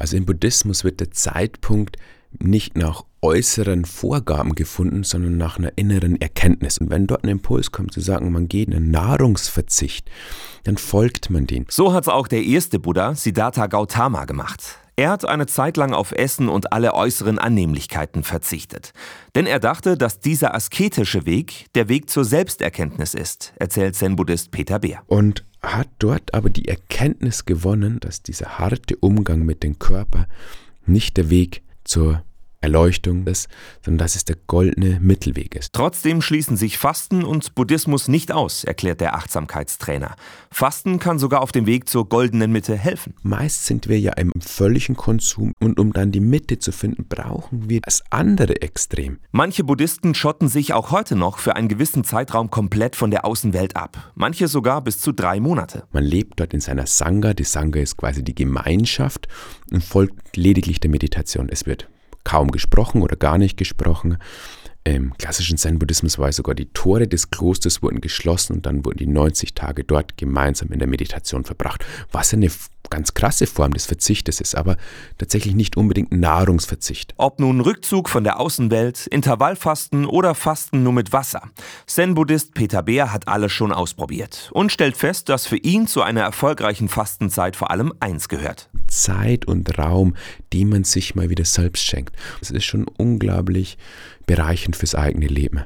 Also im Buddhismus wird der Zeitpunkt nicht nach äußeren Vorgaben gefunden, sondern nach einer inneren Erkenntnis. Und wenn dort ein Impuls kommt zu sagen, man geht in einen Nahrungsverzicht, dann folgt man den. So hat es auch der erste Buddha, Siddhartha Gautama, gemacht. Er hat eine Zeit lang auf Essen und alle äußeren Annehmlichkeiten verzichtet. Denn er dachte, dass dieser asketische Weg der Weg zur Selbsterkenntnis ist, erzählt Zen-Buddhist Peter Beer. Und hat dort aber die Erkenntnis gewonnen, dass dieser harte Umgang mit dem Körper nicht der Weg zur Erleuchtung ist, sondern dass es der goldene Mittelweg ist. Trotzdem schließen sich Fasten und Buddhismus nicht aus, erklärt der Achtsamkeitstrainer. Fasten kann sogar auf dem Weg zur goldenen Mitte helfen. Meist sind wir ja im völligen Konsum und um dann die Mitte zu finden, brauchen wir das andere Extrem. Manche Buddhisten schotten sich auch heute noch für einen gewissen Zeitraum komplett von der Außenwelt ab. Manche sogar bis zu drei Monate. Man lebt dort in seiner Sangha. Die Sangha ist quasi die Gemeinschaft und folgt lediglich der Meditation. Es wird kaum gesprochen oder gar nicht gesprochen. Im klassischen Zen-Buddhismus war sogar die Tore des Klosters wurden geschlossen und dann wurden die 90 Tage dort gemeinsam in der Meditation verbracht, was eine ganz krasse Form des Verzichtes ist, aber tatsächlich nicht unbedingt Nahrungsverzicht. Ob nun Rückzug von der Außenwelt, Intervallfasten oder Fasten nur mit Wasser. Zen-Buddhist Peter Beer hat alles schon ausprobiert und stellt fest, dass für ihn zu einer erfolgreichen Fastenzeit vor allem eins gehört. Zeit und Raum, die man sich mal wieder selbst schenkt. Das ist schon unglaublich bereichend fürs eigene Leben.